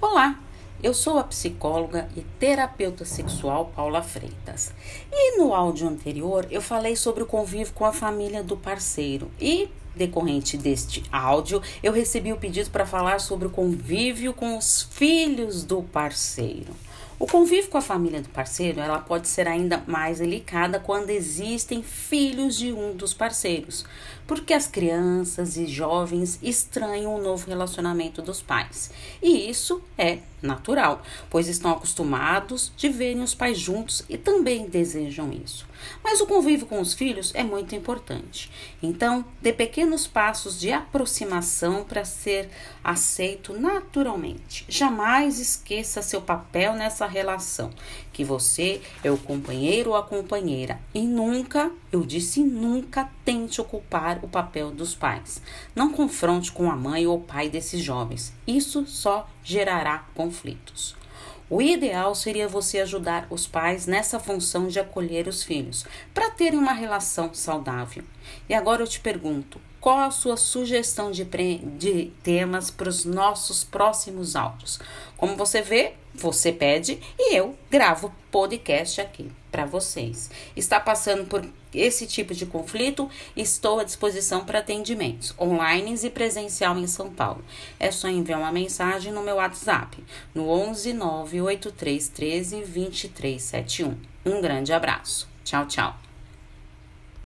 Olá, eu sou a psicóloga e terapeuta sexual Paula Freitas. E no áudio anterior eu falei sobre o convívio com a família do parceiro e decorrente deste áudio, eu recebi o pedido para falar sobre o convívio com os filhos do parceiro. O convívio com a família do parceiro, ela pode ser ainda mais delicada quando existem filhos de um dos parceiros, porque as crianças e jovens estranham o novo relacionamento dos pais. E isso é natural, pois estão acostumados de verem os pais juntos e também desejam isso. Mas o convívio com os filhos é muito importante. Então, dê pequenos passos de aproximação para ser aceito naturalmente. Jamais esqueça seu papel nessa relação, que você é o companheiro ou a companheira e nunca, eu disse nunca, tente ocupar o papel dos pais. Não confronte com a mãe ou o pai desses jovens. Isso só gerará conflitos. O ideal seria você ajudar os pais nessa função de acolher os filhos, para terem uma relação saudável. E agora eu te pergunto: qual a sua sugestão de, de temas para os nossos próximos áudios? Como você vê, você pede e eu gravo podcast aqui para vocês. Está passando por esse tipo de conflito? Estou à disposição para atendimentos online e presencial em São Paulo. É só enviar uma mensagem no meu WhatsApp no 11 983 13 2371. Um grande abraço. Tchau, tchau.